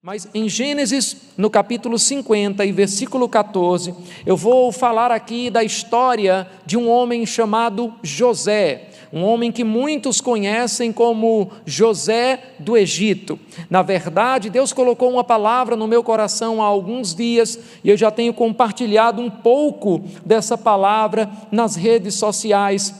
Mas em Gênesis, no capítulo 50 e versículo 14, eu vou falar aqui da história de um homem chamado José, um homem que muitos conhecem como José do Egito. Na verdade, Deus colocou uma palavra no meu coração há alguns dias e eu já tenho compartilhado um pouco dessa palavra nas redes sociais.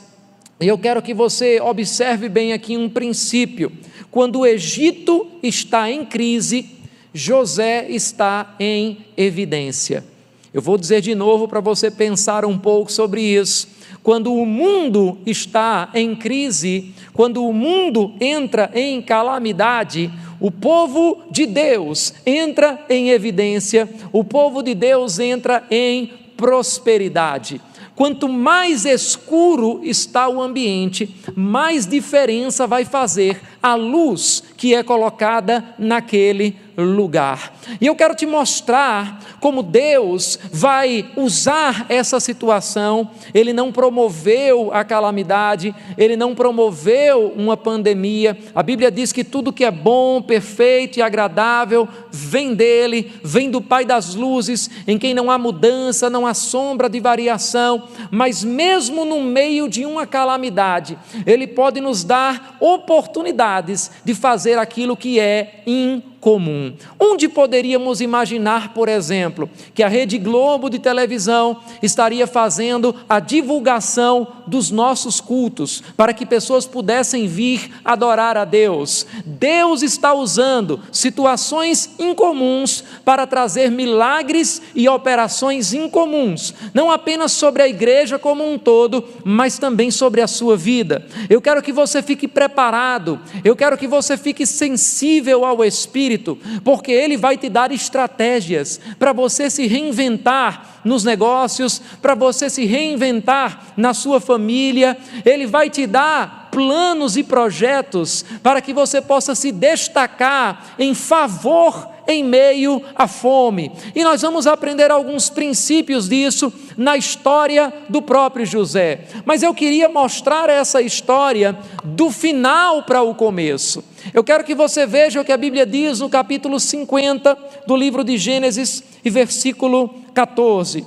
E eu quero que você observe bem aqui um princípio. Quando o Egito está em crise, José está em evidência. Eu vou dizer de novo para você pensar um pouco sobre isso. Quando o mundo está em crise, quando o mundo entra em calamidade, o povo de Deus entra em evidência, o povo de Deus entra em prosperidade. Quanto mais escuro está o ambiente, mais diferença vai fazer a luz que é colocada naquele lugar. E eu quero te mostrar como Deus vai usar essa situação. Ele não promoveu a calamidade, ele não promoveu uma pandemia. A Bíblia diz que tudo que é bom, perfeito e agradável vem dele, vem do Pai das luzes, em quem não há mudança, não há sombra de variação. Mas mesmo no meio de uma calamidade, ele pode nos dar oportunidades de fazer aquilo que é incomum comum. Onde poderíamos imaginar, por exemplo, que a Rede Globo de televisão estaria fazendo a divulgação dos nossos cultos para que pessoas pudessem vir adorar a Deus? Deus está usando situações incomuns para trazer milagres e operações incomuns, não apenas sobre a igreja como um todo, mas também sobre a sua vida. Eu quero que você fique preparado, eu quero que você fique sensível ao Espírito Espírito, porque Ele vai te dar estratégias para você se reinventar nos negócios, para você se reinventar na sua família, Ele vai te dar planos e projetos para que você possa se destacar em favor em meio à fome. E nós vamos aprender alguns princípios disso na história do próprio José. Mas eu queria mostrar essa história do final para o começo. Eu quero que você veja o que a Bíblia diz no capítulo 50 do livro de Gênesis e versículo 14.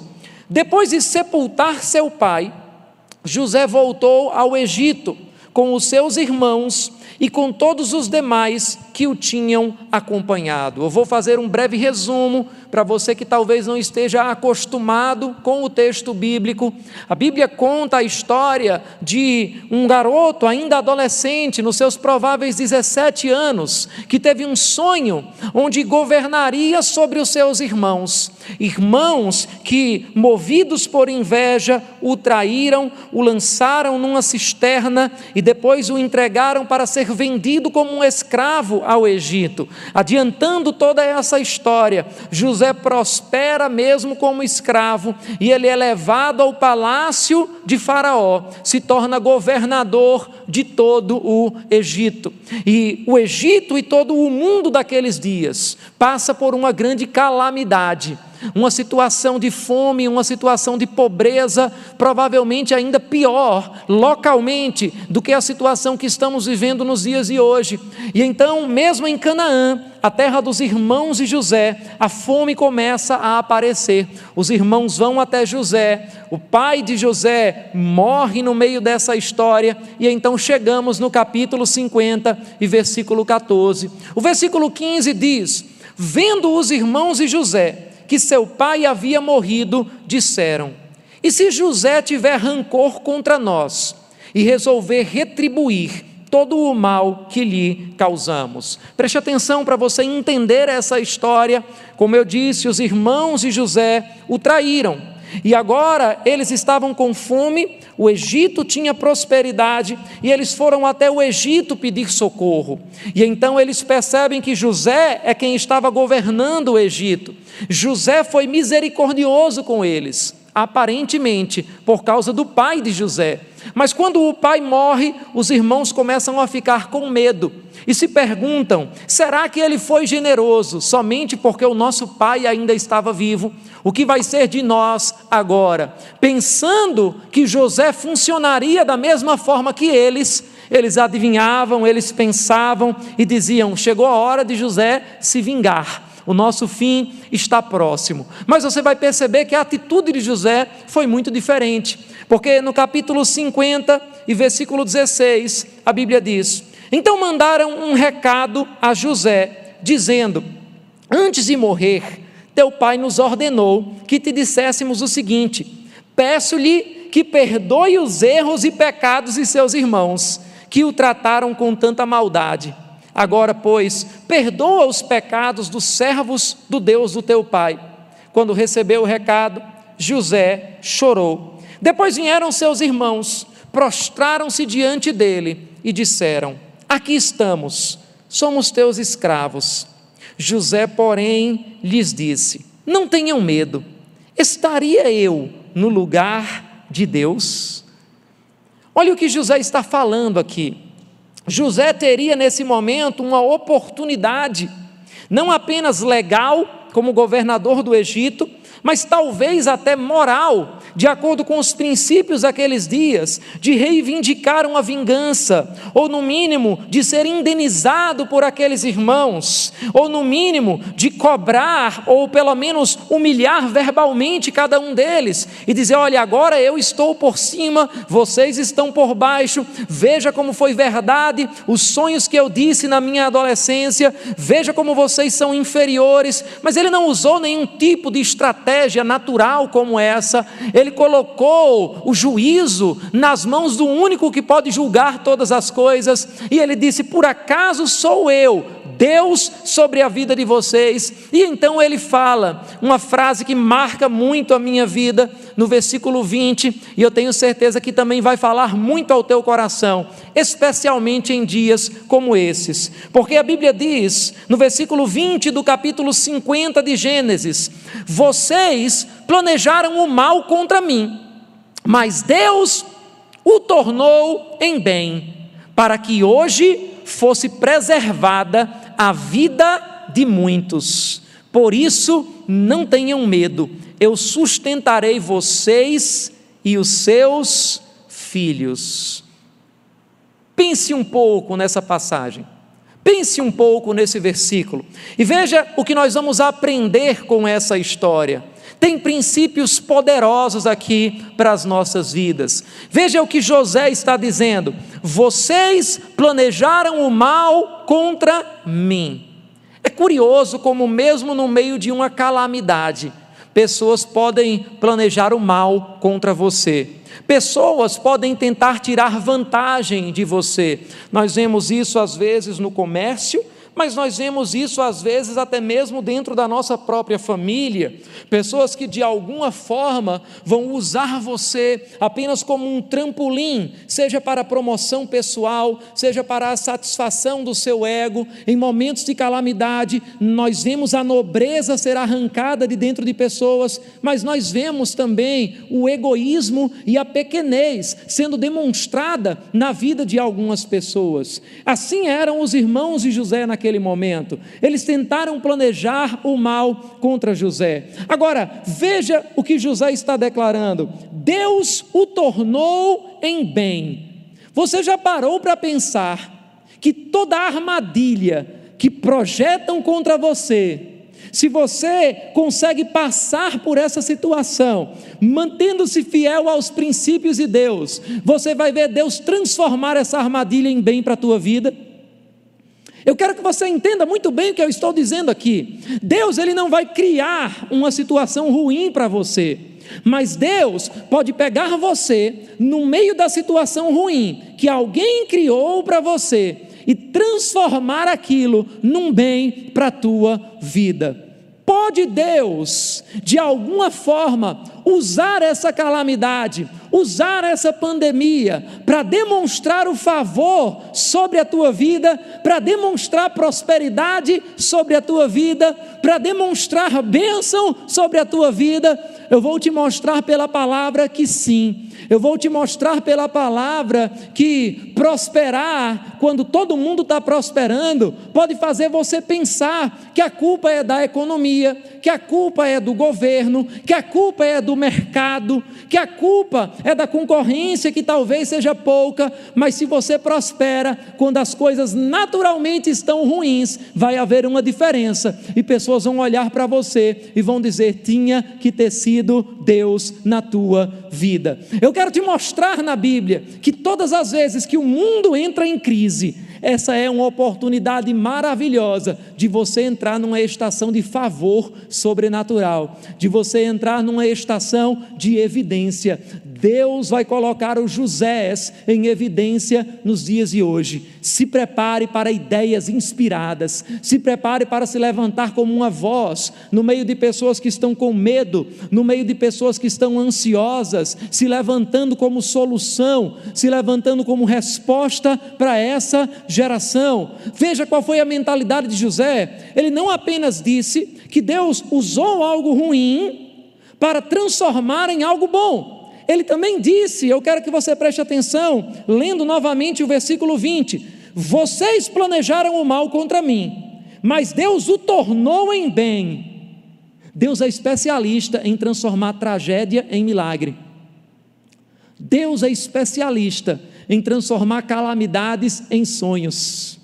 Depois de sepultar seu pai, José voltou ao Egito com os seus irmãos e com todos os demais que o tinham acompanhado. Eu vou fazer um breve resumo para você que talvez não esteja acostumado com o texto bíblico. A Bíblia conta a história de um garoto ainda adolescente, nos seus prováveis 17 anos, que teve um sonho onde governaria sobre os seus irmãos. Irmãos que, movidos por inveja, o traíram, o lançaram numa cisterna e depois o entregaram para ser vendido como um escravo ao Egito. Adiantando toda essa história, José prospera mesmo como escravo e ele é levado ao palácio de Faraó, se torna governador de todo o Egito. E o Egito e todo o mundo daqueles dias passa por uma grande calamidade uma situação de fome, uma situação de pobreza, provavelmente ainda pior localmente do que a situação que estamos vivendo nos dias de hoje. E então, mesmo em Canaã, a terra dos irmãos de José, a fome começa a aparecer. Os irmãos vão até José, o pai de José morre no meio dessa história, e então chegamos no capítulo 50 e versículo 14. O versículo 15 diz: Vendo os irmãos de José, que seu pai havia morrido, disseram: E se José tiver rancor contra nós e resolver retribuir todo o mal que lhe causamos? Preste atenção para você entender essa história. Como eu disse, os irmãos de José o traíram. E agora eles estavam com fome, o Egito tinha prosperidade e eles foram até o Egito pedir socorro. E então eles percebem que José é quem estava governando o Egito. José foi misericordioso com eles, aparentemente por causa do pai de José. Mas quando o pai morre, os irmãos começam a ficar com medo e se perguntam: será que ele foi generoso somente porque o nosso pai ainda estava vivo? O que vai ser de nós agora? Pensando que José funcionaria da mesma forma que eles, Eles adivinhavam, eles pensavam e diziam: chegou a hora de José se vingar. O nosso fim está próximo. Mas você vai perceber que a atitude de José foi muito diferente, porque no capítulo 50 e versículo 16, a Bíblia diz: Então mandaram um recado a José, dizendo: Antes de morrer, teu pai nos ordenou que te disséssemos o seguinte: Peço-lhe que perdoe os erros e pecados de seus irmãos, que o trataram com tanta maldade. Agora, pois, perdoa os pecados dos servos do Deus do teu pai. Quando recebeu o recado, José chorou. Depois vieram seus irmãos, prostraram-se diante dele e disseram: Aqui estamos, somos teus escravos. José, porém, lhes disse: Não tenham medo, estaria eu no lugar de Deus? Olha o que José está falando aqui. José teria nesse momento uma oportunidade, não apenas legal, como governador do Egito, mas talvez até moral, de acordo com os princípios daqueles dias, de reivindicar uma vingança, ou no mínimo de ser indenizado por aqueles irmãos, ou no mínimo de cobrar, ou pelo menos humilhar verbalmente cada um deles, e dizer: olha, agora eu estou por cima, vocês estão por baixo, veja como foi verdade os sonhos que eu disse na minha adolescência, veja como vocês são inferiores, mas ele não usou nenhum tipo de estratégia natural como essa, ele colocou o juízo nas mãos do único que pode julgar todas as coisas, e ele disse: Por acaso sou eu, Deus, sobre a vida de vocês? E então ele fala uma frase que marca muito a minha vida, no versículo 20, e eu tenho certeza que também vai falar muito ao teu coração, especialmente em dias como esses, porque a Bíblia diz, no versículo 20 do capítulo 50 de Gênesis: Vocês planejaram o mal contra mim, mas Deus o tornou em bem, para que hoje fosse preservada a vida de muitos. Por isso, não tenham medo, eu sustentarei vocês e os seus filhos. Pense um pouco nessa passagem. Pense um pouco nesse versículo e veja o que nós vamos aprender com essa história. Tem princípios poderosos aqui para as nossas vidas. Veja o que José está dizendo: vocês planejaram o mal contra mim. É curioso como, mesmo no meio de uma calamidade, pessoas podem planejar o mal contra você. Pessoas podem tentar tirar vantagem de você. Nós vemos isso às vezes no comércio, mas nós vemos isso às vezes até mesmo dentro da nossa própria família. Pessoas que de alguma forma vão usar você apenas como um trampolim, seja para a promoção pessoal, seja para a satisfação do seu ego. Em momentos de calamidade, nós vemos a nobreza ser arrancada de dentro de pessoas, mas nós vemos também o egoísmo e a pequenez sendo demonstrada na vida de algumas pessoas. Assim eram os irmãos de José naquele naquele momento. Eles tentaram planejar o mal contra José. Agora, veja o que José está declarando: Deus o tornou em bem. Você já parou para pensar que toda armadilha que projetam contra você, se você consegue passar por essa situação, mantendo-se fiel aos princípios de Deus, você vai ver Deus transformar essa armadilha em bem para a tua vida. Eu quero que você entenda muito bem o que eu estou dizendo aqui. Deus ele não vai criar uma situação ruim para você, mas Deus pode pegar você no meio da situação ruim que alguém criou para você e transformar aquilo num bem para a tua vida. Pode Deus, de alguma forma, usar essa calamidade, usar essa pandemia para demonstrar o favor sobre a tua vida, para demonstrar prosperidade sobre a tua vida, para demonstrar bênção sobre a tua vida, eu vou te mostrar pela palavra que sim. Eu vou te mostrar pela palavra que prosperar, quando todo mundo está prosperando, pode fazer você pensar que a culpa é da economia, que a culpa é do governo, que a culpa é do mercado, que a culpa é da concorrência que talvez seja pouca, mas se você prospera, quando as coisas naturalmente estão ruins, vai haver uma diferença e pessoas vão olhar para você e vão dizer: tinha que ter sido Deus na tua vida. Eu quero te mostrar na Bíblia que todas as vezes que o mundo entra em crise, essa é uma oportunidade maravilhosa de você entrar numa estação de favor sobrenatural, de você entrar numa estação de evidência. Deus vai colocar os Josés em evidência nos dias de hoje. Se prepare para ideias inspiradas, se prepare para se levantar como uma voz no meio de pessoas que estão com medo, no meio de pessoas que estão ansiosas, se levantando como solução, se levantando como resposta para essa geração. Veja qual foi a mentalidade de José. Ele não apenas disse que Deus usou algo ruim para transformar em algo bom. Ele também disse, eu quero que você preste atenção, lendo novamente o versículo 20: Vocês planejaram o mal contra mim, mas Deus o tornou em bem. Deus é especialista em transformar tragédia em milagre. Deus é especialista em transformar calamidades em sonhos.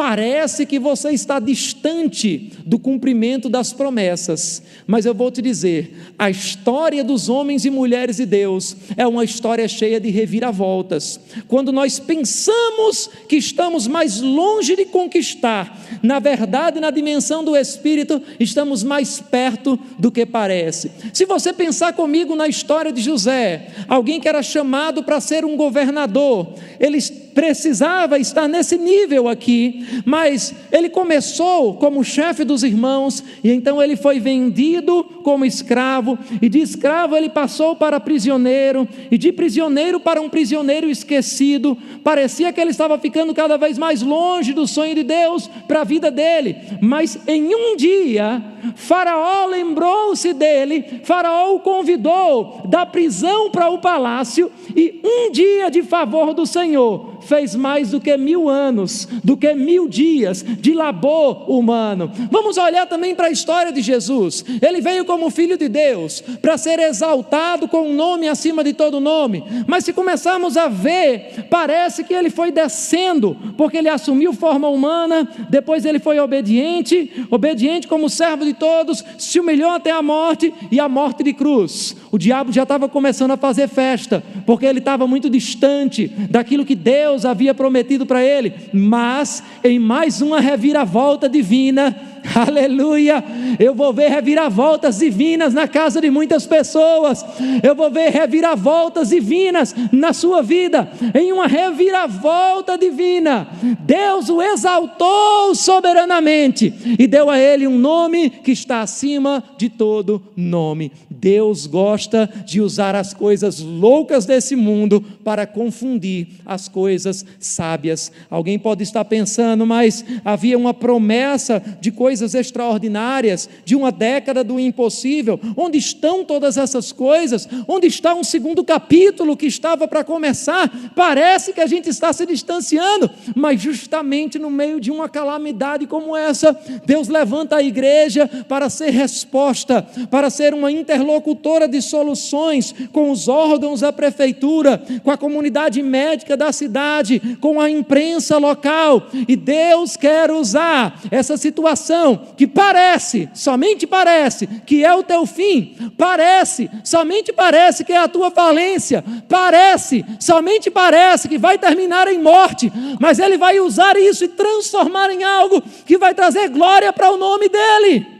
Parece que você está distante do cumprimento das promessas, mas eu vou te dizer: a história dos homens e mulheres de Deus é uma história cheia de reviravoltas. Quando nós pensamos que estamos mais longe de conquistar, na verdade, na dimensão do Espírito, estamos mais perto do que parece. Se você pensar comigo na história de José, alguém que era chamado para ser um governador, ele precisava estar nesse nível aqui, mas ele começou como chefe dos irmãos, e então ele foi vendido como escravo, e de escravo ele passou para prisioneiro, e de prisioneiro para um prisioneiro esquecido. Parecia que ele estava ficando cada vez mais longe do sonho de Deus para a vida dele, mas em um dia, Faraó lembrou-se dele, Faraó o convidou da prisão para o palácio, e um dia de favor do Senhor fez mais do que mil anos, do que mil dias de labor humano. Vamos olhar também para a história de Jesus. Ele veio como filho de Deus para ser exaltado com um nome acima de todo nome. Mas se começarmos a ver, parece que ele foi descendo, porque ele assumiu forma humana, depois ele foi obediente, obediente como servo de todos, se humilhou até a morte e a morte de cruz. O diabo já estava começando a fazer festa, porque ele estava muito distante daquilo que Deus Deus havia prometido para ele, mas em mais uma reviravolta divina, aleluia, eu vou ver reviravoltas divinas na casa de muitas pessoas, eu vou ver reviravoltas divinas na sua vida, em uma reviravolta divina, Deus o exaltou soberanamente e deu a ele um nome que está acima de todo nome. Deus gosta de usar as coisas loucas desse mundo para confundir as coisas sábias. Alguém pode estar pensando, mas havia uma promessa de coisas extraordinárias, de uma década do impossível. Onde estão todas essas coisas? Onde está um segundo capítulo que estava para começar? Parece que a gente está se distanciando, mas justamente no meio de uma calamidade como essa, Deus levanta a igreja para ser resposta, para ser uma interlocutora de soluções com os órgãos da prefeitura, com a comunidade médica da cidade, com a imprensa local. E Deus quer usar essa situação que parece, somente parece, que é o teu fim, parece, somente parece que é a tua falência, parece, somente parece que vai terminar em morte, mas Ele vai usar isso e transformar em algo que vai trazer glória para o nome dEle.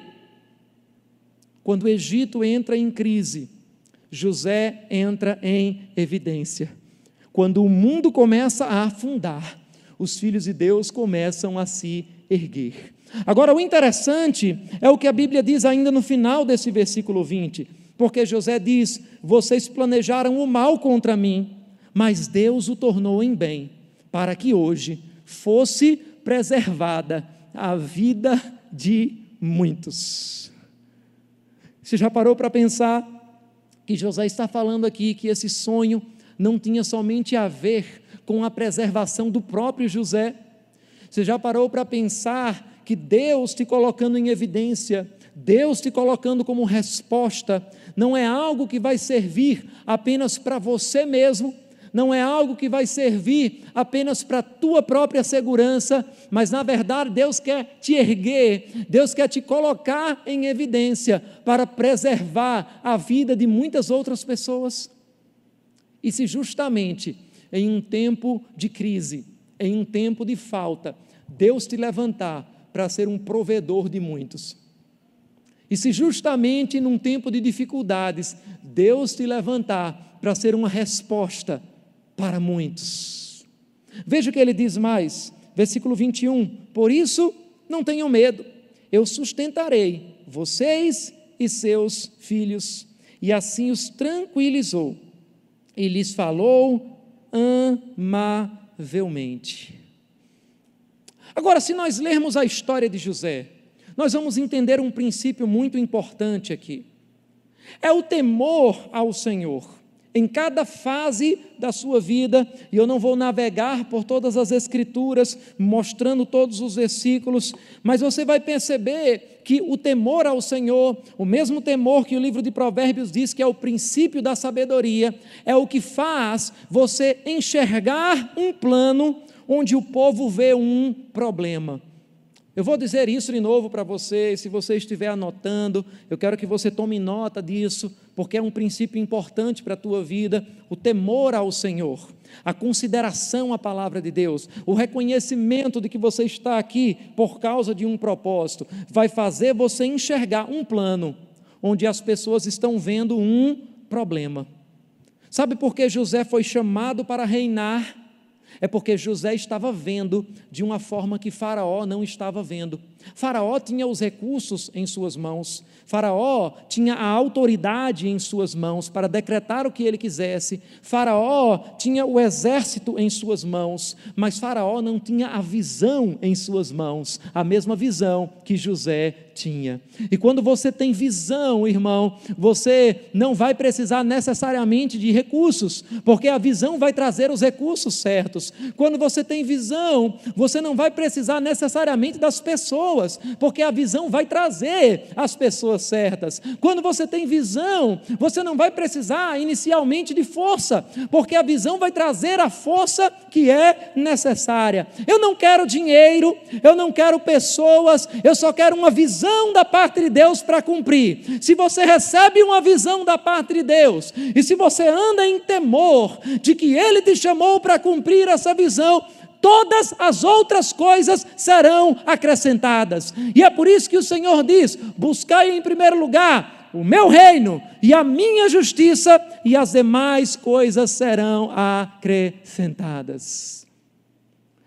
Quando o Egito entra em crise, José entra em evidência. Quando o mundo começa a afundar, os filhos de Deus começam a se erguer. Agora, o interessante é o que a Bíblia diz ainda no final desse versículo 20, porque José diz: Vocês planejaram o mal contra mim, mas Deus o tornou em bem, para que hoje fosse preservada a vida de muitos. Você já parou para pensar que José está falando aqui que esse sonho não tinha somente a ver com a preservação do próprio José? Você já parou para pensar que Deus te colocando em evidência, Deus te colocando como resposta, não é algo que vai servir apenas para você mesmo, não é algo que vai servir apenas para a tua própria segurança, mas na verdade Deus quer te erguer, Deus quer te colocar em evidência para preservar a vida de muitas outras pessoas. E se justamente em um tempo de crise, em um tempo de falta, Deus te levantar para ser um provedor de muitos. E se justamente num tempo de dificuldades, Deus te levantar para ser uma resposta para muitos. Veja o que ele diz mais, versículo 21. Por isso, não tenham medo, eu sustentarei vocês e seus filhos. E assim os tranquilizou e lhes falou amavelmente. Agora, se nós lermos a história de José, nós vamos entender um princípio muito importante aqui. É o temor ao Senhor em cada fase da sua vida, e eu não vou navegar por todas as Escrituras, mostrando todos os versículos, mas você vai perceber que o temor ao Senhor, o mesmo temor que o livro de Provérbios diz que é o princípio da sabedoria, é o que faz você enxergar um plano onde o povo vê um problema. Eu vou dizer isso de novo para você, se você estiver anotando, eu quero que você tome nota disso, porque é um princípio importante para a tua vida, o temor ao Senhor, a consideração à palavra de Deus, o reconhecimento de que você está aqui por causa de um propósito, vai fazer você enxergar um plano onde as pessoas estão vendo um problema. Sabe por que José foi chamado para reinar? É porque José estava vendo de uma forma que Faraó não estava vendo. Faraó tinha os recursos em suas mãos, Faraó tinha a autoridade em suas mãos para decretar o que ele quisesse, Faraó tinha o exército em suas mãos, mas Faraó não tinha a visão em suas mãos, a mesma visão que José tinha. E quando você tem visão, irmão, você não vai precisar necessariamente de recursos, porque a visão vai trazer os recursos certos. Quando você tem visão, você não vai precisar necessariamente das pessoas, porque a visão vai trazer as pessoas certas. Quando você tem visão, você não vai precisar inicialmente de força, porque a visão vai trazer a força que é necessária. Eu não quero dinheiro, eu não quero pessoas, eu só quero uma visão visão da parte de Deus para cumprir, se você recebe uma visão da parte de Deus, e se você anda em temor de que Ele te chamou para cumprir essa visão, todas as outras coisas serão acrescentadas. E é por isso que o Senhor diz: buscai em primeiro lugar o meu reino e a minha justiça, e as demais coisas serão acrescentadas.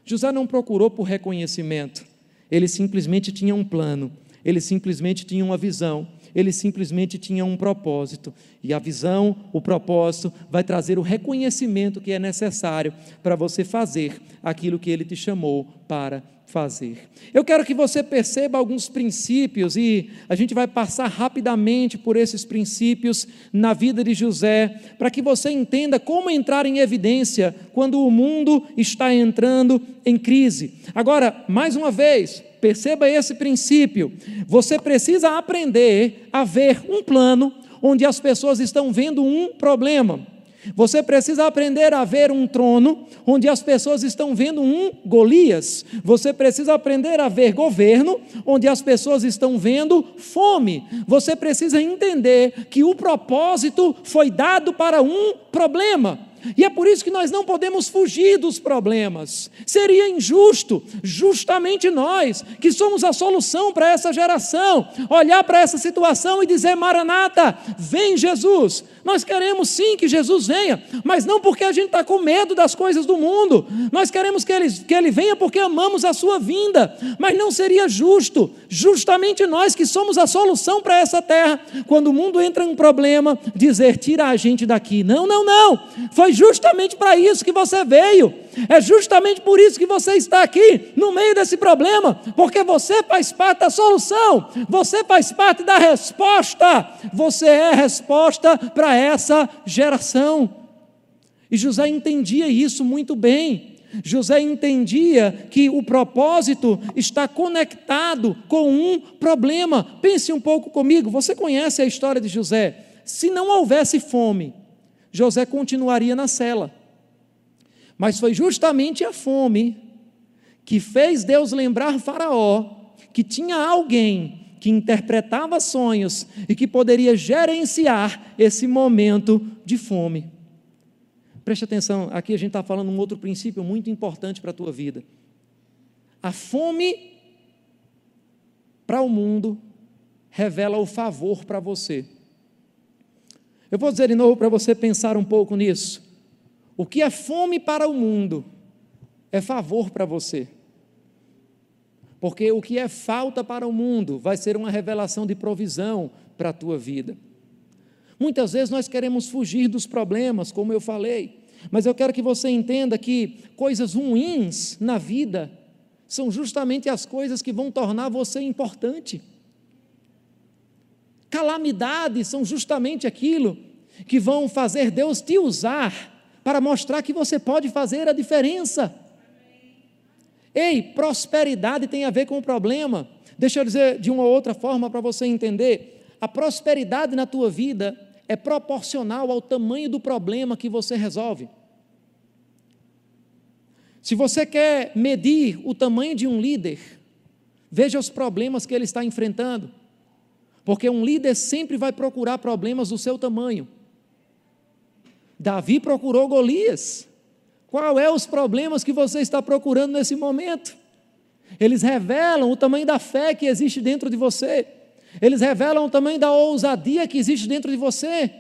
José não procurou por reconhecimento, ele simplesmente tinha um plano ele simplesmente tinha uma visão, ele simplesmente tinha um propósito. E a visão, o propósito, vai trazer o reconhecimento que é necessário para você fazer aquilo que ele te chamou para fazer. Eu quero que você perceba alguns princípios e a gente vai passar rapidamente por esses princípios na vida de José, para que você entenda como entrar em evidência quando o mundo está entrando em crise. Agora, mais uma vez, Perceba esse princípio. Você precisa aprender a ver um plano onde as pessoas estão vendo um problema. Você precisa aprender a ver um trono onde as pessoas estão vendo um Golias. Você precisa aprender a ver governo onde as pessoas estão vendo fome. Você precisa entender que o propósito foi dado para um problema. E é por isso que nós não podemos fugir dos problemas. Seria injusto, justamente nós, que somos a solução para essa geração, olhar para essa situação e dizer: Maranata, vem Jesus. Nós queremos sim que Jesus venha, mas não porque a gente está com medo das coisas do mundo. Nós queremos que ele, que ele venha porque amamos a sua vinda. Mas não seria justo, justamente nós que somos a solução para essa terra, quando o mundo entra em um problema, dizer: tira a gente daqui. Não, não, não. Foi justamente para isso que você veio. É justamente por isso que você está aqui, no meio desse problema, porque você faz parte da solução, você faz parte da resposta, você é a resposta para essa geração. E José entendia isso muito bem. José entendia que o propósito está conectado com um problema. Pense um pouco comigo, você conhece a história de José. Se não houvesse fome, José continuaria na cela. Mas foi justamente a fome que fez Deus lembrar Faraó que tinha alguém que interpretava sonhos e que poderia gerenciar esse momento de fome. Preste atenção, aqui a gente está falando um outro princípio muito importante para a tua vida. A fome para o mundo revela o favor para você. Eu vou dizer de novo para você pensar um pouco nisso. O que é fome para o mundo é favor para você. Porque o que é falta para o mundo vai ser uma revelação de provisão para a tua vida. Muitas vezes nós queremos fugir dos problemas, como eu falei, mas eu quero que você entenda que coisas ruins na vida são justamente as coisas que vão tornar você importante. Calamidades são justamente aquilo que vão fazer Deus te usar para mostrar que você pode fazer a diferença. Ei, prosperidade tem a ver com o problema. Deixa eu dizer de uma outra forma para você entender. A prosperidade na tua vida é proporcional ao tamanho do problema que você resolve. Se você quer medir o tamanho de um líder, veja os problemas que ele está enfrentando. Porque um líder sempre vai procurar problemas do seu tamanho. Davi procurou Golias. Qual é os problemas que você está procurando nesse momento? Eles revelam o tamanho da fé que existe dentro de você. Eles revelam o tamanho da ousadia que existe dentro de você.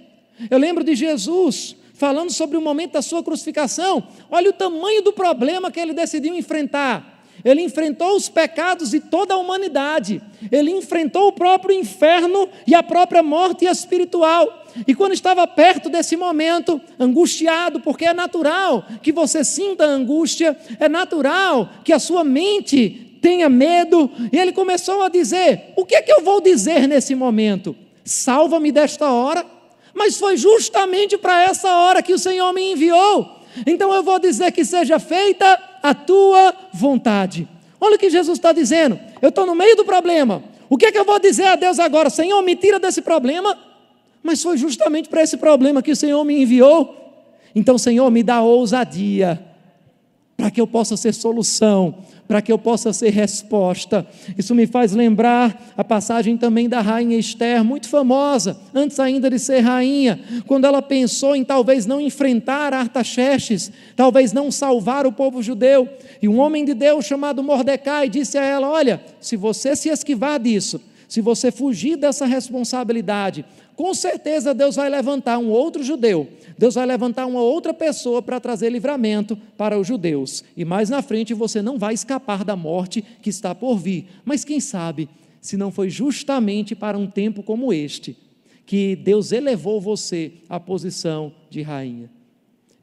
Eu lembro de Jesus falando sobre o momento da sua crucificação. Olha o tamanho do problema que ele decidiu enfrentar. Ele enfrentou os pecados de toda a humanidade. Ele enfrentou o próprio inferno e a própria morte espiritual. E quando estava perto desse momento, angustiado, porque é natural que você sinta angústia, é natural que a sua mente tenha medo, e ele começou a dizer: O que é que eu vou dizer nesse momento? Salva-me desta hora. Mas foi justamente para essa hora que o Senhor me enviou. Então eu vou dizer que seja feita a tua vontade. Olha o que Jesus está dizendo. Eu estou no meio do problema. O que é que eu vou dizer a Deus agora? Senhor, me tira desse problema mas foi justamente para esse problema que o Senhor me enviou. Então, Senhor, me dá ousadia para que eu possa ser solução, para que eu possa ser resposta. Isso me faz lembrar a passagem também da rainha Esther, muito famosa, antes ainda de ser rainha, quando ela pensou em talvez não enfrentar Artaxerxes, talvez não salvar o povo judeu, e um homem de Deus chamado Mordecai disse a ela: Olha, se você se esquivar disso, se você fugir dessa responsabilidade, com certeza Deus vai levantar um outro judeu, Deus vai levantar uma outra pessoa para trazer livramento para os judeus. E mais na frente você não vai escapar da morte que está por vir. Mas quem sabe, se não foi justamente para um tempo como este, que Deus elevou você à posição de rainha.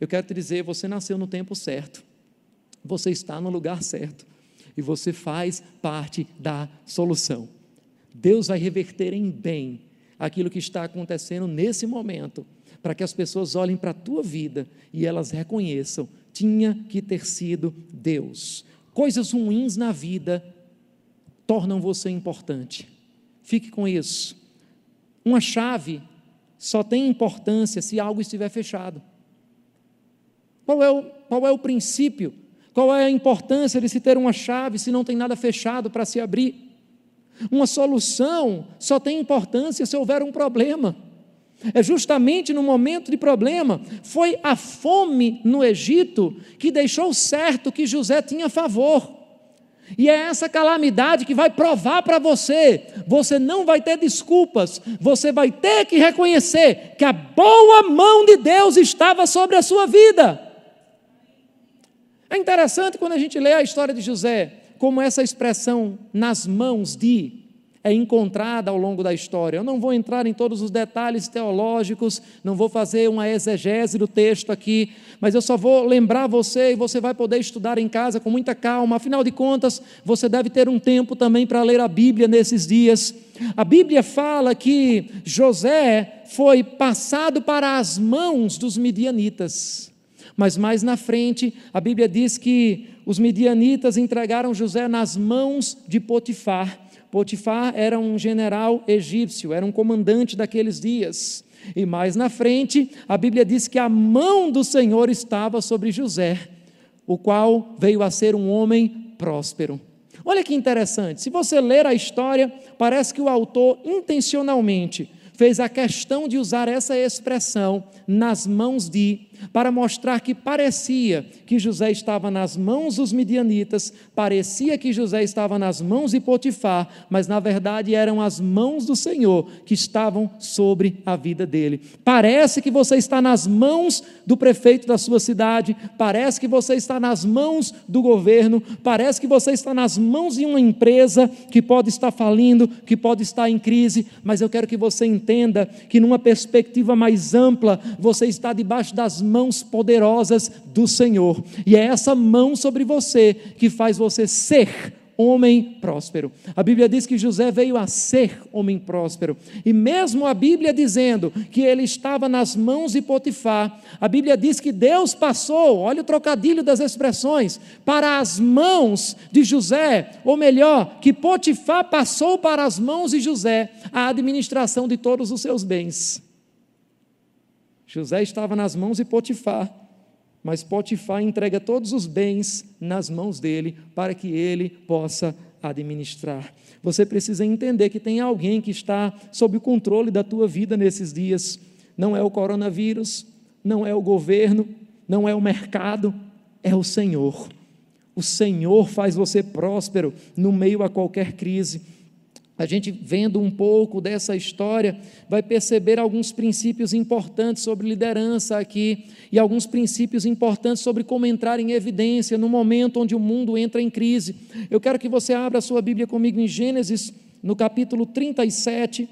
Eu quero te dizer, você nasceu no tempo certo, você está no lugar certo e você faz parte da solução. Deus vai reverter em bem aquilo que está acontecendo nesse momento, para que as pessoas olhem para a tua vida e elas reconheçam: tinha que ter sido Deus. Coisas ruins na vida tornam você importante. Fique com isso. Uma chave só tem importância se algo estiver fechado. Qual é o, qual é o princípio? Qual é a importância de se ter uma chave se não tem nada fechado para se abrir? Uma solução só tem importância se houver um problema. É justamente no momento de problema, foi a fome no Egito que deixou certo que José tinha favor. E é essa calamidade que vai provar para você. Você não vai ter desculpas, você vai ter que reconhecer que a boa mão de Deus estava sobre a sua vida. É interessante quando a gente lê a história de José, como essa expressão nas mãos de é encontrada ao longo da história. Eu não vou entrar em todos os detalhes teológicos, não vou fazer uma exegese do texto aqui, mas eu só vou lembrar você e você vai poder estudar em casa com muita calma. Afinal de contas, você deve ter um tempo também para ler a Bíblia nesses dias. A Bíblia fala que José foi passado para as mãos dos midianitas. mas mais na frente, a Bíblia diz que os midianitas entregaram José nas mãos de Potifar. Potifar era um general egípcio, era um comandante daqueles dias. E mais na frente, a Bíblia diz que a mão do Senhor estava sobre José, o qual veio a ser um homem próspero. Olha que interessante, se você ler a história, parece que o autor intencionalmente fez a questão de usar essa expressão nas mãos de para mostrar que parecia que José estava nas mãos dos midianitas, parecia que José estava nas mãos de Potifar, mas na verdade eram as mãos do Senhor que estavam sobre a vida dele. Parece que você está nas mãos do prefeito da sua cidade, parece que você está nas mãos do governo, parece que você está nas mãos de uma empresa que pode estar falindo, que pode estar em crise, mas eu quero que você entenda que numa perspectiva mais ampla, você está debaixo das mãos poderosas do Senhor. E é essa mão sobre você que faz você ser homem próspero. A Bíblia diz que José veio a ser homem próspero. E mesmo a Bíblia dizendo que ele estava nas mãos de Potifar, a Bíblia diz que Deus passou, olha o trocadilho das expressões, para as mãos de José, ou melhor, que Potifar passou para as mãos de José a administração de todos os seus bens. José estava nas mãos de Potifar, mas Potifar entrega todos os bens nas mãos dele para que ele possa administrar. Você precisa entender que tem alguém que está sob o controle da tua vida nesses dias. Não é o coronavírus, não é o governo, não é o mercado, é o Senhor. O Senhor faz você próspero no meio a qualquer crise a gente vendo um pouco dessa história, vai perceber alguns princípios importantes sobre liderança aqui e alguns princípios importantes sobre como entrar em evidência no momento onde o mundo entra em crise. Eu quero que você abra a sua Bíblia comigo em Gênesis, no capítulo 37.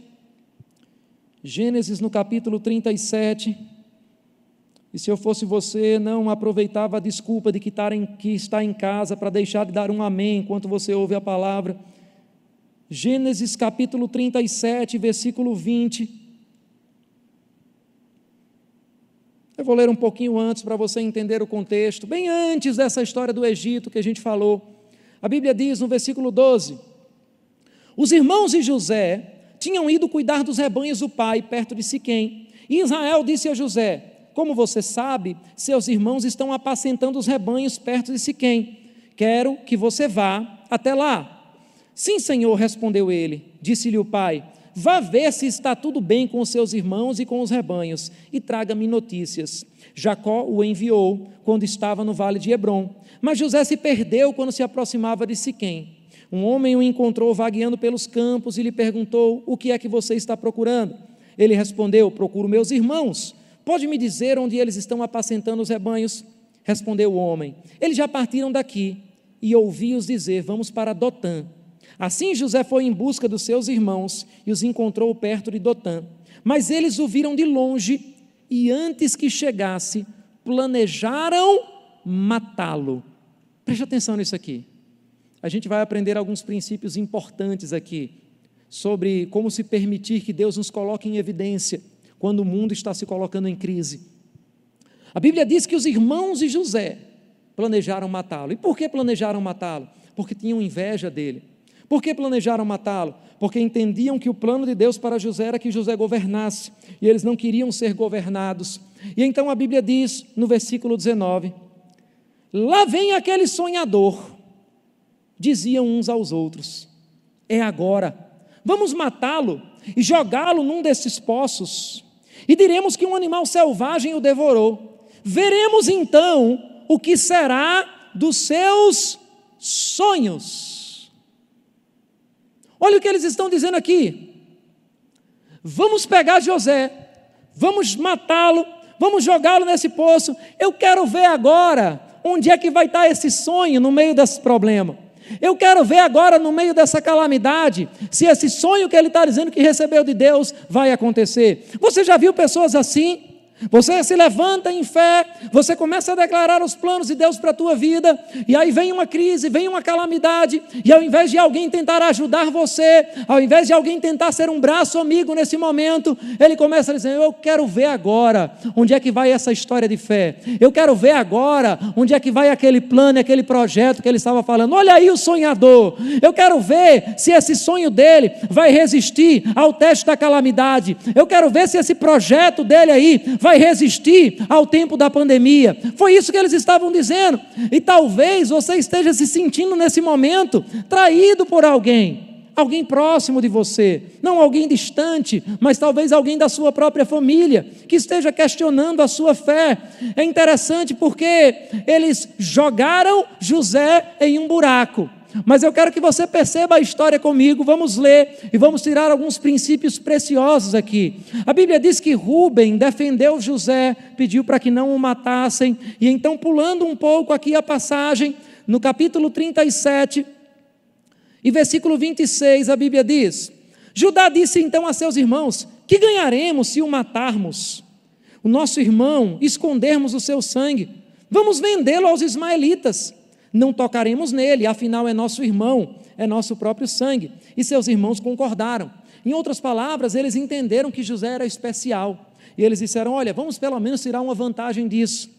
Gênesis, no capítulo 37. E se eu fosse você, não aproveitava a desculpa de que está em casa para deixar de dar um amém enquanto você ouve a palavra Gênesis capítulo 37, versículo 20. Eu vou ler um pouquinho antes para você entender o contexto, bem antes dessa história do Egito que a gente falou. A Bíblia diz no versículo 12: Os irmãos de José tinham ido cuidar dos rebanhos do pai perto de Siquém. E Israel disse a José: Como você sabe, seus irmãos estão apacentando os rebanhos perto de Siquém. Quero que você vá até lá Sim, Senhor, respondeu ele. Disse-lhe o pai: Vá ver se está tudo bem com os seus irmãos e com os rebanhos, e traga-me notícias. Jacó o enviou quando estava no vale de Hebron. Mas José se perdeu quando se aproximava de Siquém. Um homem o encontrou vagueando pelos campos e lhe perguntou: O que é que você está procurando? Ele respondeu: Procuro meus irmãos. Pode me dizer onde eles estão apacentando os rebanhos? Respondeu o homem: Eles já partiram daqui. E ouvi-os dizer: Vamos para Dotã. Assim José foi em busca dos seus irmãos e os encontrou perto de Dotã. Mas eles o viram de longe e antes que chegasse, planejaram matá-lo. Preste atenção nisso aqui. A gente vai aprender alguns princípios importantes aqui sobre como se permitir que Deus nos coloque em evidência quando o mundo está se colocando em crise. A Bíblia diz que os irmãos de José planejaram matá-lo. E por que planejaram matá-lo? Porque tinham inveja dele. Por que planejaram matá-lo? Porque entendiam que o plano de Deus para José era que José governasse, e eles não queriam ser governados. E então a Bíblia diz, no versículo 19: Lá vem aquele sonhador, diziam uns aos outros: É agora, vamos matá-lo e jogá-lo num desses poços, e diremos que um animal selvagem o devorou. Veremos então o que será dos seus sonhos. Olha o que eles estão dizendo aqui. Vamos pegar José, vamos matá-lo, vamos jogá-lo nesse poço. Eu quero ver agora onde é que vai estar esse sonho no meio desse problema. Eu quero ver agora, no meio dessa calamidade, se esse sonho que ele está dizendo que recebeu de Deus vai acontecer. Você já viu pessoas assim? Você se levanta em fé, você começa a declarar os planos de Deus para a tua vida, e aí vem uma crise, vem uma calamidade, e ao invés de alguém tentar ajudar você, ao invés de alguém tentar ser um braço amigo nesse momento, ele começa a dizer: Eu quero ver agora onde é que vai essa história de fé, eu quero ver agora onde é que vai aquele plano, aquele projeto que ele estava falando. Olha aí o sonhador, eu quero ver se esse sonho dele vai resistir ao teste da calamidade, eu quero ver se esse projeto dele aí vai vai resistir ao tempo da pandemia. Foi isso que eles estavam dizendo. E talvez você esteja se sentindo nesse momento traído por alguém. Alguém próximo de você, não alguém distante, mas talvez alguém da sua própria família, que esteja questionando a sua fé. É interessante porque eles jogaram José em um buraco. Mas eu quero que você perceba a história comigo, vamos ler e vamos tirar alguns princípios preciosos aqui. A Bíblia diz que Rubem defendeu José, pediu para que não o matassem, e então, pulando um pouco aqui a passagem, no capítulo 37, e versículo 26, a Bíblia diz: Judá disse então a seus irmãos: Que ganharemos se o matarmos? O nosso irmão, escondermos o seu sangue, vamos vendê-lo aos ismaelitas não tocaremos nele, afinal é nosso irmão, é nosso próprio sangue. E seus irmãos concordaram. Em outras palavras, eles entenderam que José era especial. E eles disseram: Olha, vamos pelo menos tirar uma vantagem disso.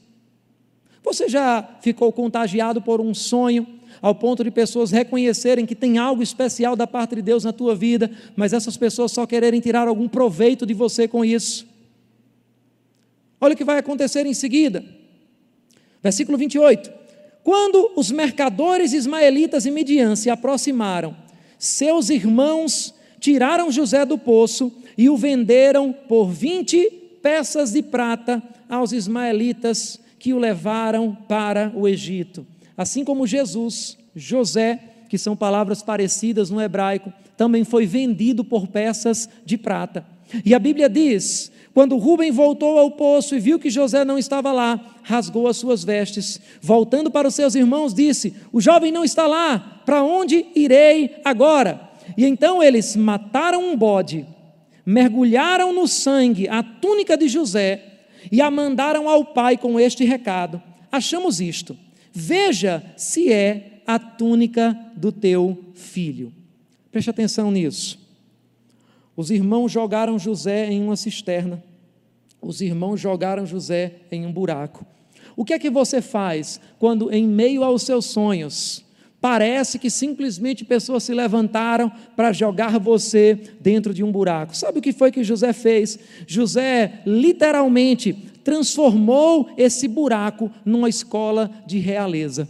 Você já ficou contagiado por um sonho, ao ponto de pessoas reconhecerem que tem algo especial da parte de Deus na tua vida, mas essas pessoas só quererem tirar algum proveito de você com isso? Olha o que vai acontecer em seguida. Versículo 28. Quando os mercadores ismaelitas e Midian se aproximaram, seus irmãos tiraram José do poço e o venderam por vinte peças de prata aos ismaelitas que o levaram para o Egito. Assim como Jesus, José, que são palavras parecidas no hebraico, também foi vendido por peças de prata. E a Bíblia diz quando Rubem voltou ao poço e viu que José não estava lá, rasgou as suas vestes. Voltando para os seus irmãos, disse: O jovem não está lá, para onde irei agora? E então eles mataram um bode, mergulharam no sangue a túnica de José e a mandaram ao pai com este recado: Achamos isto, veja se é a túnica do teu filho. Preste atenção nisso. Os irmãos jogaram José em uma cisterna os irmãos jogaram José em um buraco. O que é que você faz quando, em meio aos seus sonhos, parece que simplesmente pessoas se levantaram para jogar você dentro de um buraco? Sabe o que foi que José fez? José literalmente transformou esse buraco numa escola de realeza.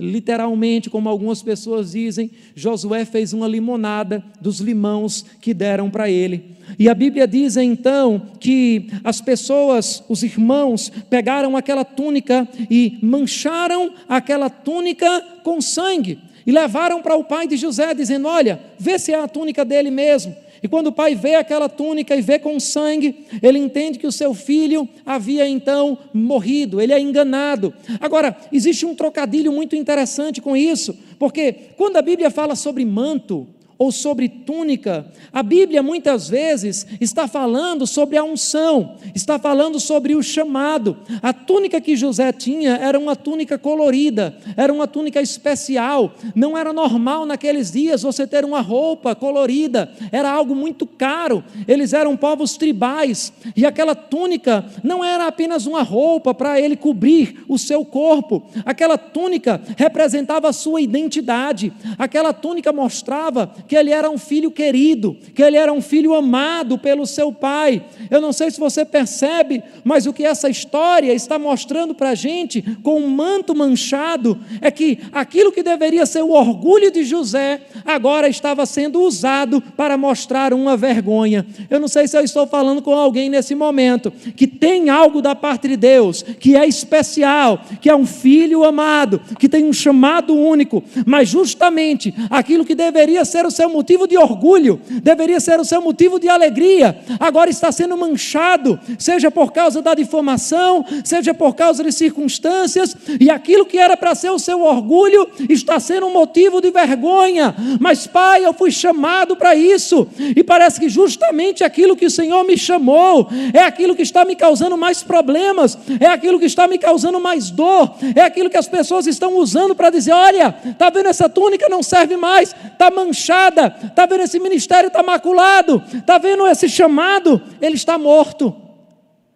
Literalmente, como algumas pessoas dizem, Josué fez uma limonada dos limãos que deram para ele. E a Bíblia diz então que as pessoas, os irmãos, pegaram aquela túnica e mancharam aquela túnica com sangue e levaram para o pai de José, dizendo: Olha, vê se é a túnica dele mesmo. E quando o pai vê aquela túnica e vê com sangue, ele entende que o seu filho havia então morrido, ele é enganado. Agora, existe um trocadilho muito interessante com isso, porque quando a Bíblia fala sobre manto, ou sobre túnica. A Bíblia muitas vezes está falando sobre a unção, está falando sobre o chamado. A túnica que José tinha era uma túnica colorida, era uma túnica especial. Não era normal naqueles dias você ter uma roupa colorida, era algo muito caro. Eles eram povos tribais e aquela túnica não era apenas uma roupa para ele cobrir o seu corpo, aquela túnica representava a sua identidade, aquela túnica mostrava que ele era um filho querido, que ele era um filho amado pelo seu pai. Eu não sei se você percebe, mas o que essa história está mostrando para a gente, com um manto manchado, é que aquilo que deveria ser o orgulho de José, agora estava sendo usado para mostrar uma vergonha. Eu não sei se eu estou falando com alguém nesse momento, que tem algo da parte de Deus, que é especial, que é um filho amado, que tem um chamado único, mas justamente aquilo que deveria ser o seu motivo de orgulho, deveria ser o seu motivo de alegria, agora está sendo manchado, seja por causa da difamação, seja por causa de circunstâncias, e aquilo que era para ser o seu orgulho está sendo um motivo de vergonha. Mas, Pai, eu fui chamado para isso, e parece que justamente aquilo que o Senhor me chamou é aquilo que está me causando mais problemas, é aquilo que está me causando mais dor, é aquilo que as pessoas estão usando para dizer: olha, está vendo? Essa túnica não serve mais, está manchada, está vendo esse ministério está maculado, está vendo esse chamado, ele está morto.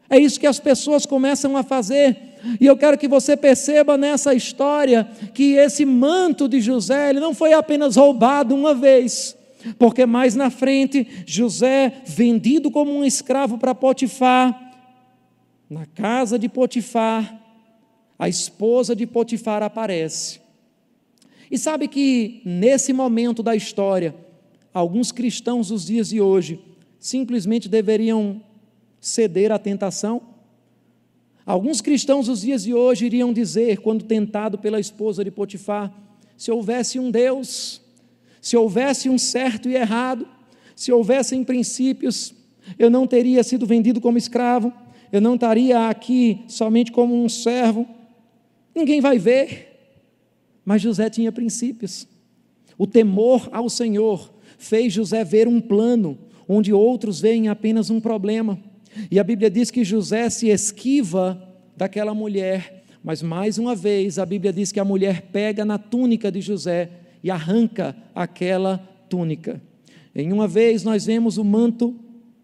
É isso que as pessoas começam a fazer. E eu quero que você perceba nessa história que esse manto de José ele não foi apenas roubado uma vez, porque mais na frente José, vendido como um escravo para Potifar, na casa de Potifar, a esposa de Potifar aparece. E sabe que nesse momento da história, alguns cristãos dos dias de hoje simplesmente deveriam ceder à tentação? Alguns cristãos dos dias de hoje iriam dizer, quando tentado pela esposa de Potifar, se houvesse um Deus, se houvesse um certo e errado, se houvessem princípios, eu não teria sido vendido como escravo, eu não estaria aqui somente como um servo, ninguém vai ver. Mas José tinha princípios. O temor ao Senhor fez José ver um plano onde outros veem apenas um problema. E a Bíblia diz que José se esquiva daquela mulher, mas mais uma vez a Bíblia diz que a mulher pega na túnica de José e arranca aquela túnica. Em uma vez nós vemos o manto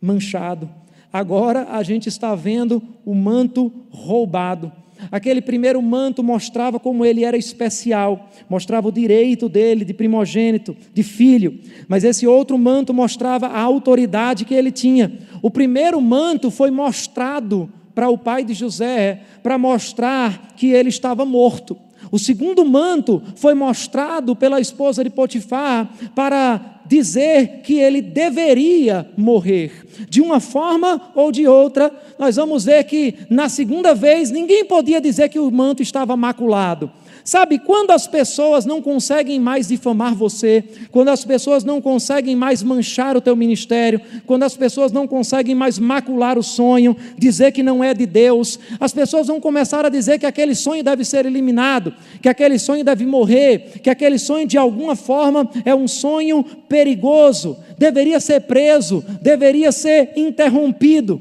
manchado, agora a gente está vendo o manto roubado. Aquele primeiro manto mostrava como ele era especial, mostrava o direito dele de primogênito, de filho, mas esse outro manto mostrava a autoridade que ele tinha. O primeiro manto foi mostrado para o pai de José, para mostrar que ele estava morto. O segundo manto foi mostrado pela esposa de Potifar para dizer que ele deveria morrer. De uma forma ou de outra, nós vamos ver que na segunda vez ninguém podia dizer que o manto estava maculado. Sabe, quando as pessoas não conseguem mais difamar você, quando as pessoas não conseguem mais manchar o teu ministério, quando as pessoas não conseguem mais macular o sonho, dizer que não é de Deus, as pessoas vão começar a dizer que aquele sonho deve ser eliminado, que aquele sonho deve morrer, que aquele sonho de alguma forma é um sonho perigoso, deveria ser preso, deveria ser interrompido.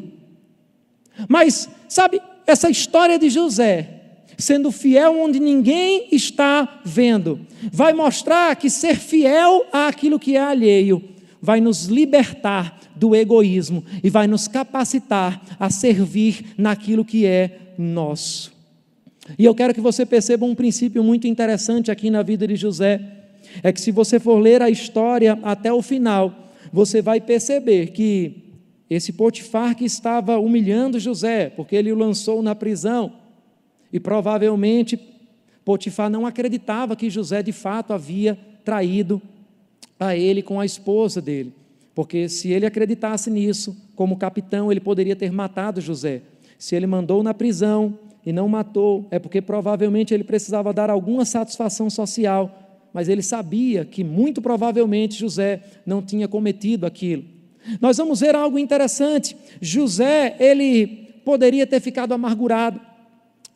Mas, sabe, essa história de José, sendo fiel onde ninguém está vendo. Vai mostrar que ser fiel àquilo que é alheio vai nos libertar do egoísmo e vai nos capacitar a servir naquilo que é nosso. E eu quero que você perceba um princípio muito interessante aqui na vida de José. É que se você for ler a história até o final, você vai perceber que esse Potifar que estava humilhando José, porque ele o lançou na prisão, e provavelmente Potifar não acreditava que José de fato havia traído a ele com a esposa dele. Porque se ele acreditasse nisso, como capitão, ele poderia ter matado José. Se ele mandou na prisão e não matou, é porque provavelmente ele precisava dar alguma satisfação social, mas ele sabia que muito provavelmente José não tinha cometido aquilo. Nós vamos ver algo interessante. José, ele poderia ter ficado amargurado,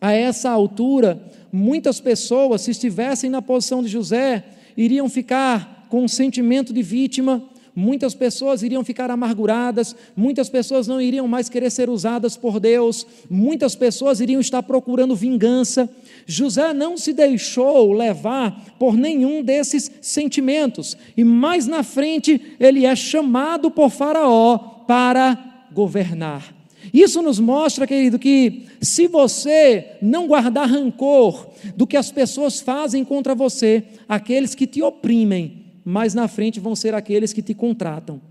a essa altura, muitas pessoas, se estivessem na posição de José, iriam ficar com um sentimento de vítima, muitas pessoas iriam ficar amarguradas, muitas pessoas não iriam mais querer ser usadas por Deus, muitas pessoas iriam estar procurando vingança. José não se deixou levar por nenhum desses sentimentos, e mais na frente ele é chamado por Faraó para governar. Isso nos mostra, querido, que se você não guardar rancor do que as pessoas fazem contra você, aqueles que te oprimem, mais na frente vão ser aqueles que te contratam.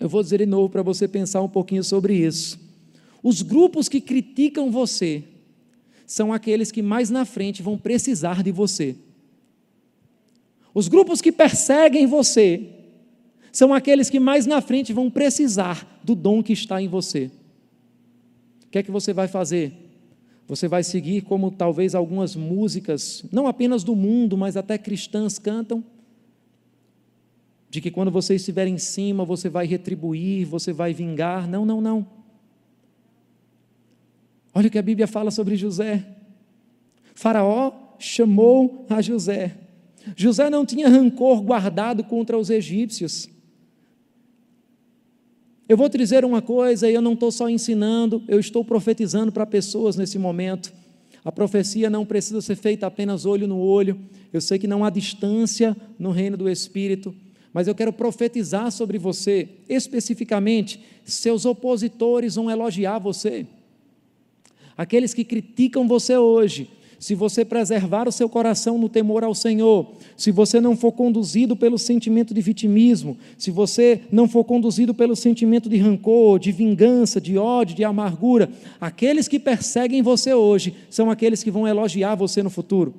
Eu vou dizer de novo para você pensar um pouquinho sobre isso. Os grupos que criticam você são aqueles que mais na frente vão precisar de você. Os grupos que perseguem você são aqueles que mais na frente vão precisar do dom que está em você. O que é que você vai fazer? Você vai seguir como talvez algumas músicas, não apenas do mundo, mas até cristãs cantam? de que quando você estiver em cima, você vai retribuir, você vai vingar. Não, não, não. Olha o que a Bíblia fala sobre José. Faraó chamou a José. José não tinha rancor guardado contra os egípcios. Eu vou te dizer uma coisa, e eu não estou só ensinando, eu estou profetizando para pessoas nesse momento. A profecia não precisa ser feita apenas olho no olho. Eu sei que não há distância no reino do Espírito, mas eu quero profetizar sobre você, especificamente, seus opositores vão elogiar você. Aqueles que criticam você hoje, se você preservar o seu coração no temor ao Senhor, se você não for conduzido pelo sentimento de vitimismo, se você não for conduzido pelo sentimento de rancor, de vingança, de ódio, de amargura, aqueles que perseguem você hoje são aqueles que vão elogiar você no futuro.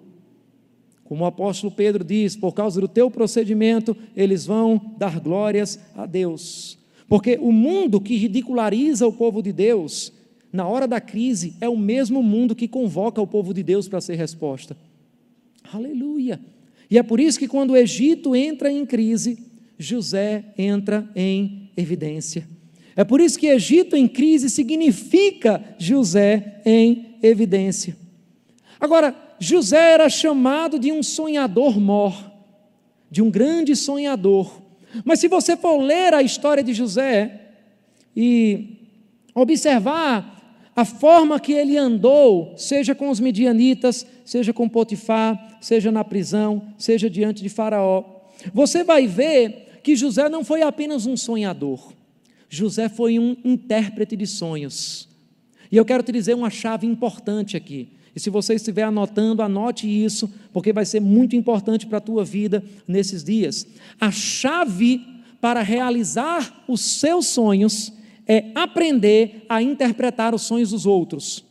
Como o apóstolo Pedro diz, por causa do teu procedimento, eles vão dar glórias a Deus. Porque o mundo que ridiculariza o povo de Deus, na hora da crise, é o mesmo mundo que convoca o povo de Deus para ser resposta. Aleluia! E é por isso que quando o Egito entra em crise, José entra em evidência. É por isso que Egito em crise significa José em evidência. Agora, José era chamado de um sonhador mor, de um grande sonhador. Mas se você for ler a história de José e observar a forma que ele andou, seja com os midianitas, seja com Potifar, seja na prisão, seja diante de Faraó, você vai ver que José não foi apenas um sonhador, José foi um intérprete de sonhos. E eu quero te dizer uma chave importante aqui. E se você estiver anotando, anote isso, porque vai ser muito importante para a tua vida nesses dias. A chave para realizar os seus sonhos é aprender a interpretar os sonhos dos outros.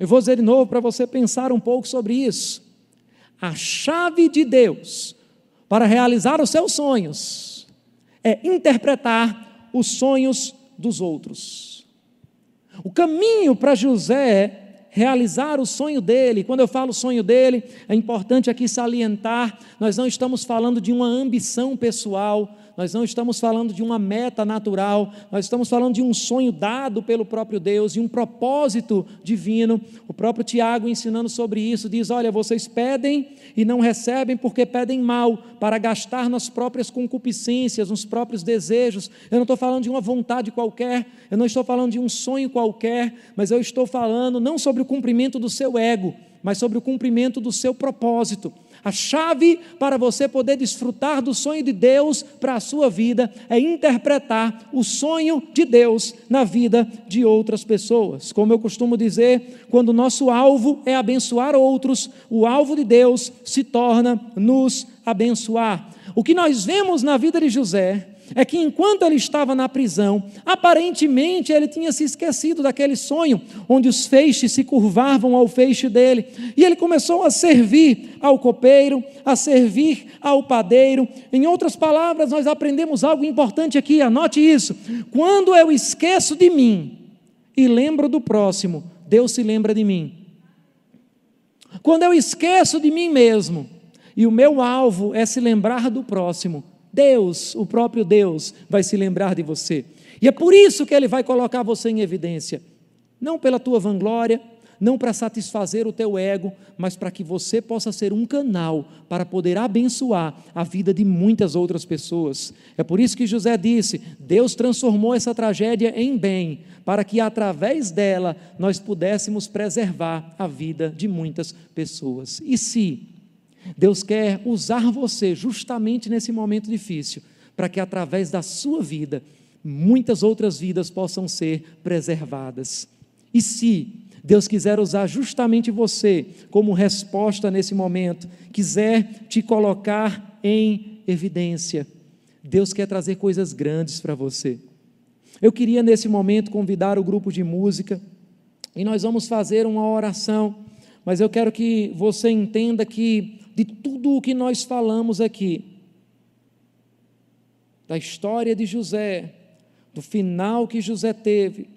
Eu vou dizer de novo para você pensar um pouco sobre isso. A chave de Deus para realizar os seus sonhos é interpretar os sonhos dos outros. O caminho para José realizar o sonho dele. Quando eu falo sonho dele, é importante aqui salientar: nós não estamos falando de uma ambição pessoal, nós não estamos falando de uma meta natural, nós estamos falando de um sonho dado pelo próprio Deus e um propósito divino. O próprio Tiago, ensinando sobre isso, diz: Olha, vocês pedem e não recebem porque pedem mal, para gastar nas próprias concupiscências, nos próprios desejos. Eu não estou falando de uma vontade qualquer, eu não estou falando de um sonho qualquer, mas eu estou falando não sobre o cumprimento do seu ego, mas sobre o cumprimento do seu propósito. A chave para você poder desfrutar do sonho de Deus para a sua vida é interpretar o sonho de Deus na vida de outras pessoas. Como eu costumo dizer, quando o nosso alvo é abençoar outros, o alvo de Deus se torna nos abençoar. O que nós vemos na vida de José é que enquanto ele estava na prisão, aparentemente ele tinha se esquecido daquele sonho, onde os feixes se curvavam ao feixe dele, e ele começou a servir ao copeiro, a servir ao padeiro. Em outras palavras, nós aprendemos algo importante aqui, anote isso: quando eu esqueço de mim e lembro do próximo, Deus se lembra de mim. Quando eu esqueço de mim mesmo, e o meu alvo é se lembrar do próximo, Deus, o próprio Deus, vai se lembrar de você. E é por isso que Ele vai colocar você em evidência. Não pela tua vanglória, não para satisfazer o teu ego, mas para que você possa ser um canal para poder abençoar a vida de muitas outras pessoas. É por isso que José disse: Deus transformou essa tragédia em bem, para que através dela nós pudéssemos preservar a vida de muitas pessoas. E se Deus quer usar você justamente nesse momento difícil, para que através da sua vida, muitas outras vidas possam ser preservadas. E se Deus quiser usar justamente você como resposta nesse momento, quiser te colocar em evidência, Deus quer trazer coisas grandes para você. Eu queria nesse momento convidar o grupo de música e nós vamos fazer uma oração, mas eu quero que você entenda que de tudo o que nós falamos aqui, da história de José, do final que José teve,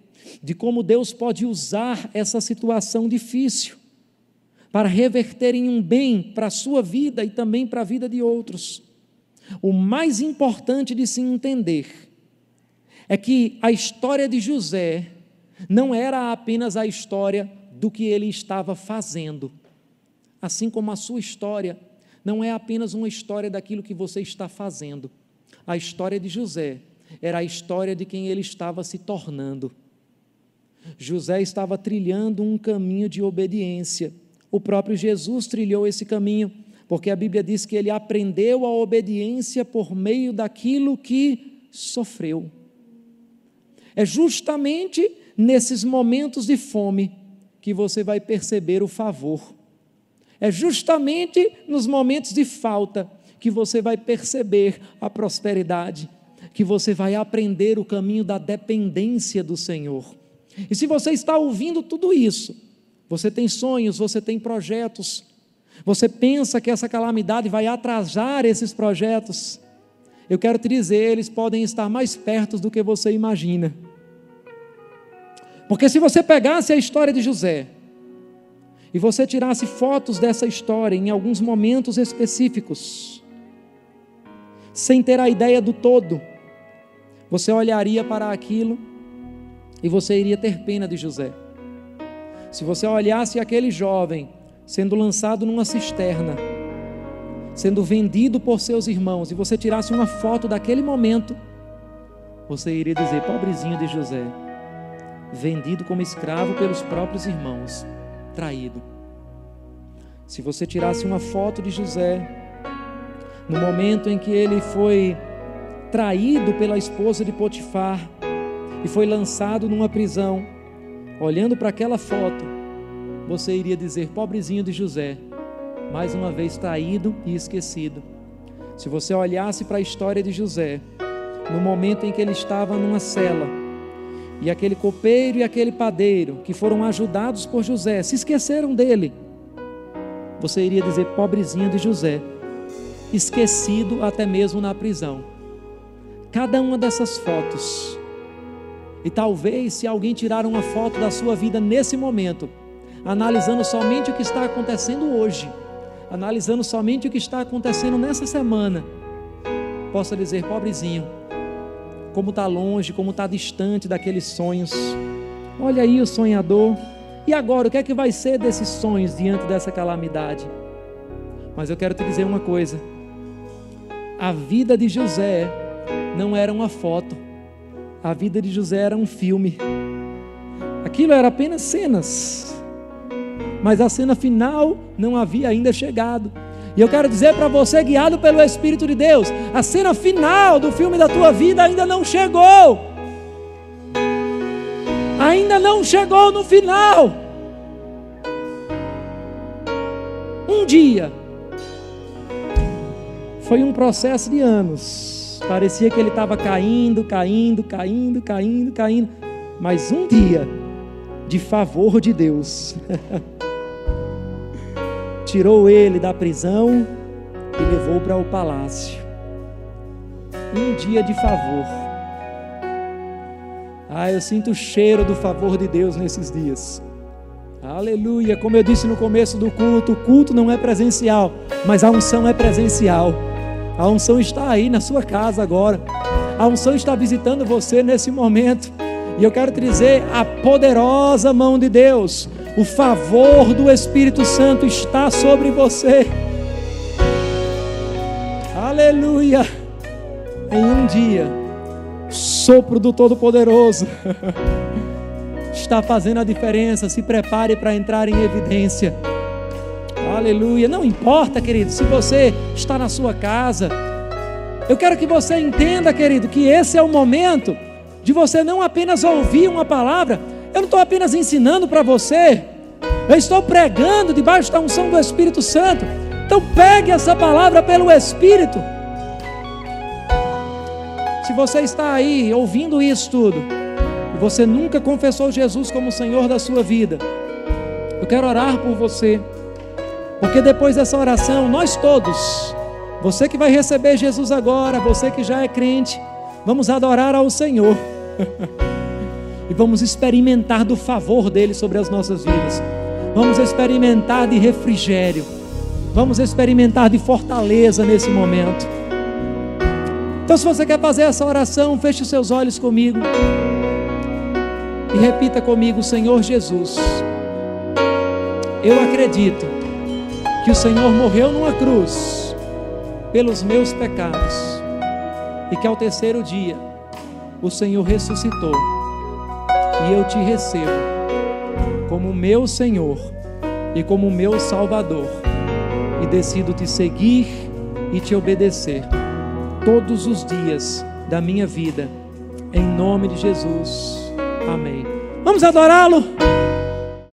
de como Deus pode usar essa situação difícil para reverter em um bem para a sua vida e também para a vida de outros. O mais importante de se entender é que a história de José não era apenas a história do que ele estava fazendo, assim como a sua história não é apenas uma história daquilo que você está fazendo. A história de José era a história de quem ele estava se tornando. José estava trilhando um caminho de obediência. O próprio Jesus trilhou esse caminho, porque a Bíblia diz que ele aprendeu a obediência por meio daquilo que sofreu. É justamente nesses momentos de fome que você vai perceber o favor. É justamente nos momentos de falta que você vai perceber a prosperidade, que você vai aprender o caminho da dependência do Senhor. E se você está ouvindo tudo isso, você tem sonhos, você tem projetos, você pensa que essa calamidade vai atrasar esses projetos, eu quero te dizer, eles podem estar mais perto do que você imagina. Porque se você pegasse a história de José e você tirasse fotos dessa história em alguns momentos específicos, sem ter a ideia do todo, você olharia para aquilo e você iria ter pena de José. Se você olhasse aquele jovem sendo lançado numa cisterna, sendo vendido por seus irmãos, e você tirasse uma foto daquele momento, você iria dizer: pobrezinho de José vendido como escravo pelos próprios irmãos, traído. Se você tirasse uma foto de José, no momento em que ele foi traído pela esposa de Potifar e foi lançado numa prisão, olhando para aquela foto, você iria dizer: pobrezinho de José, mais uma vez traído e esquecido. Se você olhasse para a história de José, no momento em que ele estava numa cela, e aquele copeiro e aquele padeiro, que foram ajudados por José, se esqueceram dele. Você iria dizer, pobrezinho de José, esquecido até mesmo na prisão. Cada uma dessas fotos. E talvez, se alguém tirar uma foto da sua vida nesse momento, analisando somente o que está acontecendo hoje, analisando somente o que está acontecendo nessa semana, possa dizer, pobrezinho, como está longe, como está distante daqueles sonhos. Olha aí o sonhador. E agora, o que é que vai ser desses sonhos diante dessa calamidade? Mas eu quero te dizer uma coisa: a vida de José não era uma foto, a vida de José era um filme. Aquilo era apenas cenas, mas a cena final não havia ainda chegado. E eu quero dizer para você, guiado pelo Espírito de Deus, a cena final do filme da tua vida ainda não chegou. Ainda não chegou no final. Um dia, foi um processo de anos. Parecia que ele estava caindo, caindo, caindo, caindo, caindo. Mas um dia, de favor de Deus, tirou ele da prisão e levou para o palácio. Um dia de favor. Ah, eu sinto o cheiro do favor de Deus nesses dias. Aleluia. Como eu disse no começo do culto, o culto não é presencial, mas a unção é presencial. A unção está aí na sua casa agora. A unção está visitando você nesse momento. E eu quero te dizer: a poderosa mão de Deus o favor do Espírito Santo está sobre você. Aleluia! Em um dia, sopro do Todo-Poderoso está fazendo a diferença. Se prepare para entrar em evidência. Aleluia! Não importa, querido, se você está na sua casa. Eu quero que você entenda, querido, que esse é o momento de você não apenas ouvir uma palavra, eu não estou apenas ensinando para você, eu estou pregando debaixo da unção do Espírito Santo. Então pegue essa palavra pelo Espírito. Se você está aí ouvindo isso tudo, e você nunca confessou Jesus como Senhor da sua vida, eu quero orar por você, porque depois dessa oração, nós todos, você que vai receber Jesus agora, você que já é crente, vamos adorar ao Senhor. e vamos experimentar do favor dele sobre as nossas vidas. Vamos experimentar de refrigério. Vamos experimentar de fortaleza nesse momento. Então, se você quer fazer essa oração, feche os seus olhos comigo e repita comigo: Senhor Jesus, eu acredito que o Senhor morreu numa cruz pelos meus pecados e que ao terceiro dia o Senhor ressuscitou e eu te recebo como meu Senhor e como meu Salvador e decido te seguir e te obedecer todos os dias da minha vida, em nome de Jesus. Amém. Vamos adorá-lo.